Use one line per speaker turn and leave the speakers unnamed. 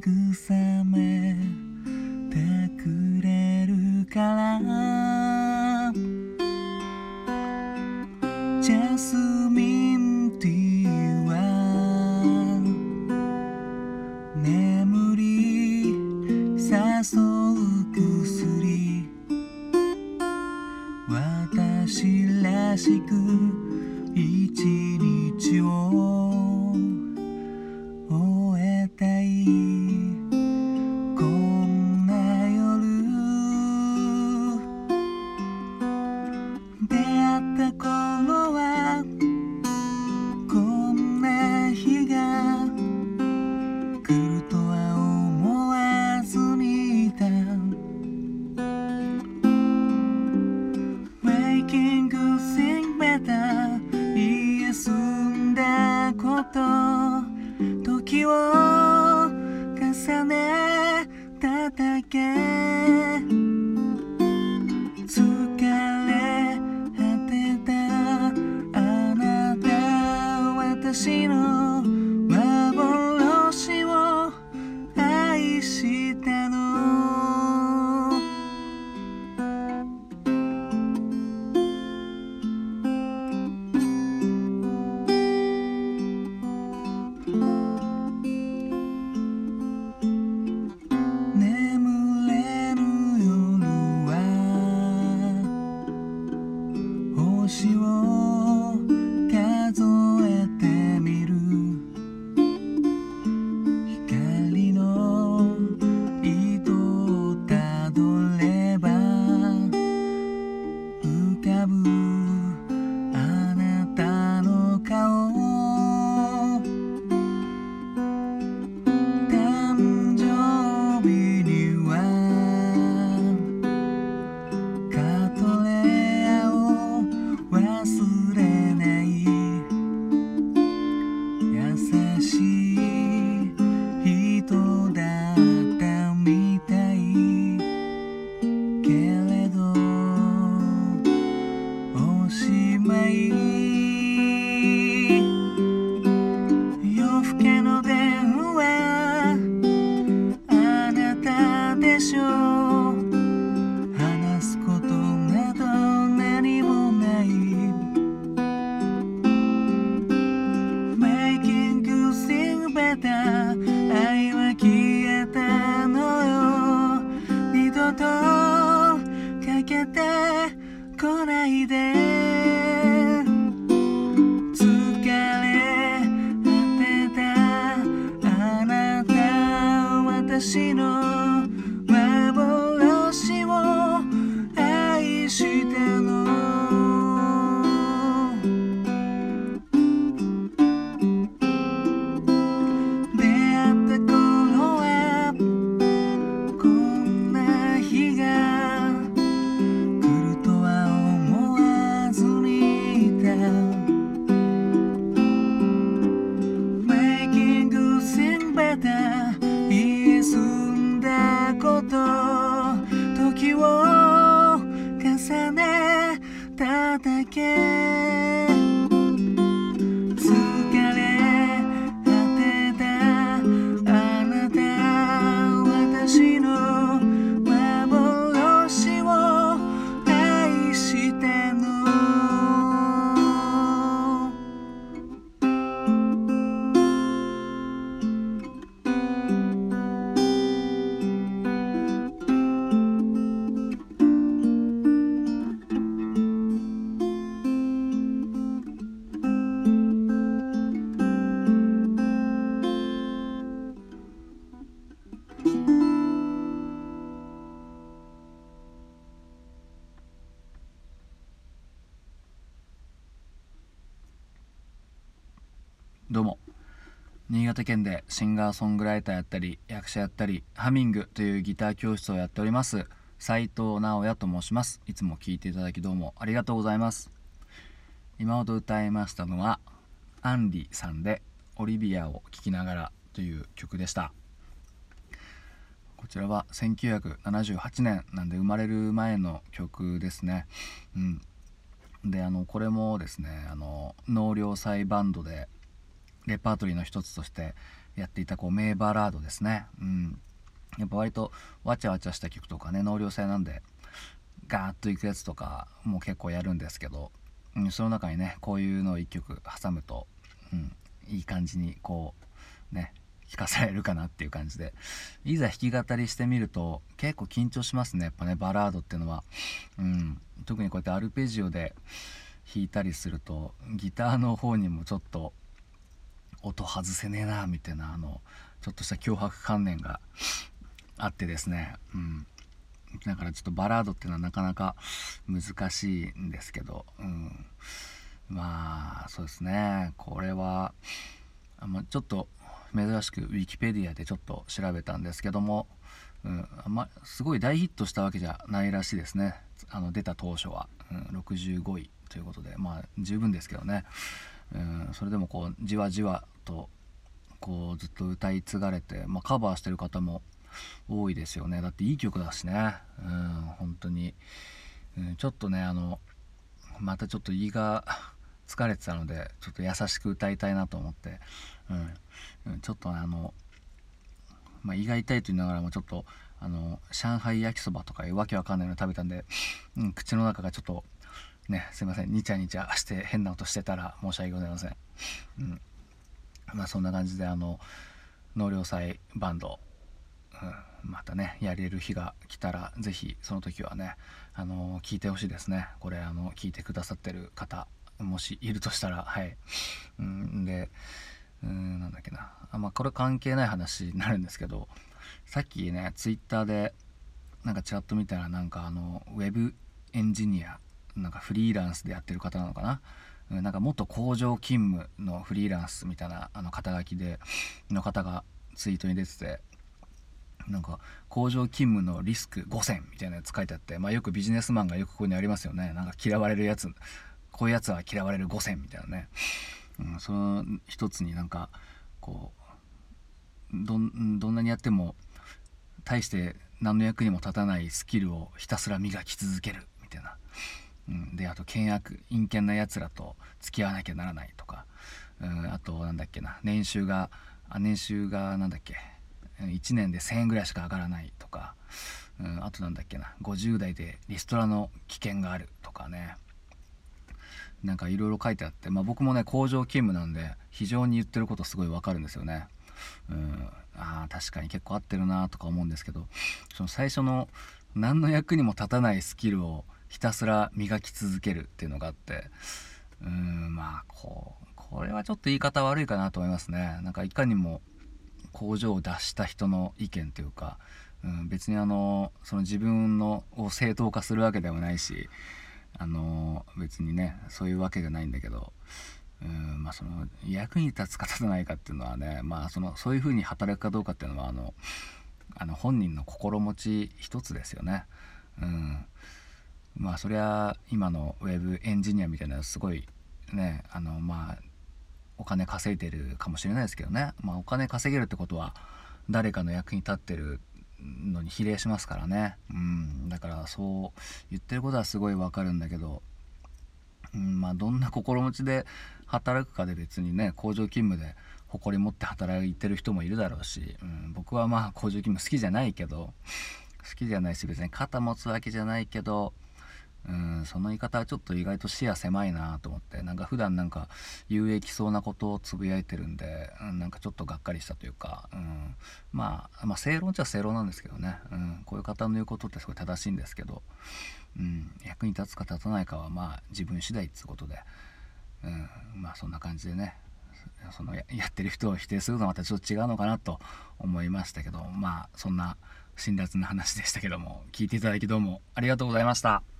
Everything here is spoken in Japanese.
慰めてくれるから。ジャスミンティーは眠り誘う薬。私らしくこと時を重ねただけ。疲れ果てたあなた私の幻を愛した来ないでれて言い済んだこと時を重ねただけ
どうも。新潟県でシンガーソングライターやったり役者やったりハミングというギター教室をやっております斉藤直也と申します。いつも聴いていただきどうもありがとうございます。今ほど歌いましたのはアンリさんで「オリビアを聴きながら」という曲でした。こちらは1978年なんで生まれる前の曲ですね。うん。であのこれもですねあの納涼祭バンドでレパートリーの一つとしてやっていたこう名バラードですね。うん。やっぱ割とわちゃわちゃした曲とかね納涼祭なんでガーッといくやつとかも結構やるんですけどうん、その中にねこういうのを1曲挟むと、うん、いい感じにこうね聞かされるかなっていう感じで。いざ弾き語りしてみると結構緊張しますねやっぱねバラードっていうのは、うん、特にこうやってアルペジオで弾いたりするとギターの方にもちょっと音外せねえなみたいなあのちょっとした脅迫観念があってですね、うん、だからちょっとバラードっていうのはなかなか難しいんですけど、うん、まあそうですね。これはあまちょっと珍しくウィキペディアでちょっと調べたんですけども、うん、あんますごい大ヒットしたわけじゃないらしいですね。あの出た当初は、うん、65位ということでまあ十分ですけどね、うん、それでもこうじわじわとこうずっと歌い継がれて、まあ、カバーしてる方も多いですよね。だっていい曲だしね。うん本当に、うん、ちょっとねあのまたちょっと胃が疲れてたのでちょっと優しく歌いたいなと思って、うん、ちょっとあの、まあ、胃が痛いと言いながらもちょっとあの上海焼きそばとかいうわけわかんないの食べたんで、うん、口の中がちょっとねすいませんにちゃにちゃして変な音してたら申し訳ございません、うん。まあ、そんな感じであの納涼祭バンドうん、またねやれる日が来たら是非その時はねあの聞いてほしいですね。これあの聞いてくださってる方もしいるとしたらはい。うんでうんなんだっけな。あまあこれ関係ない話になるんですけどさっきねツイッターでなんかチラッと見たらなんかあのウェブエンジニアなんかフリーランスでやってる方なのかな。なんか元工場勤務のフリーランスみたいなあの肩書きでの方がツイートに出ててなんか工場勤務のリスク5000みたいなやつ書いてあって、まあ、よくビジネスマンがよくここにありますよね。なんか嫌われるやつこういうやつは嫌われる5000みたいなね、うん、その一つになんかこうどんなにやっても大して何の役にも立たないスキルをひたすら磨き続けるみたいな、うん、であと険悪陰険なやつらと付き合わなきゃならないとか、うん、あとなんだっけな。年収があ年収がなんだっけ。1年で1000円ぐらいしか上がらないとか、うん、あとなんだっけな。50代でリストラの危険があるとかね。なんかいろいろ書いてあって、まあ、僕もね工場勤務なんで非常に言ってることすごいわかるんですよね。うん、あ確かに結構合ってるなとか思うんですけど。その最初の何の役にも立たないスキルをひたすら磨き続けるっていうのがあってうーんまあこうこれはちょっと言い方悪いかなと思いますねなんかいかにも工場を出した人の意見というか、うん、別にあのその自分のを正当化するわけではないしあの別にねそういうわけじゃないんだけど、うんまあ、その役に立つか立たないかっていうのはね、まあ、そのそういうふうに働くかどうかっていうのはあのあの本人の心持ち一つですよね。うん、まあそりゃ今のウェブエンジニアみたいなすごいねあのまあお金稼いでるかもしれないですけどね、まあ、お金稼げるってことは誰かの役に立ってるのに比例しますからね、うん、だからそう言ってることはすごいわかるんだけど、うんまあ、どんな心持ちで働くかで別にね工場勤務で誇り持って働いてる人もいるだろうし、うん、僕はまあ工場勤務好きじゃないけど好きじゃないし別に肩持つわけじゃないけどうんその言い方はちょっと意外と視野狭いなと思ってなんか普段なんか有益そうなことをつぶやいてるんで、うん、なんかちょっとがっかりしたというか、うん、まあまあ正論っちゃ正論なんですけどね、うん、こういう方の言うことってすごい正しいんですけど、うん、役に立つか立たないかはまあ自分次第っつうことで、うん、まあそんな感じでねそのやってる人を否定するのはまたちょっと違うのかなと思いましたけどまあそんな辛辣な話でしたけども聞いていただきどうもありがとうございました。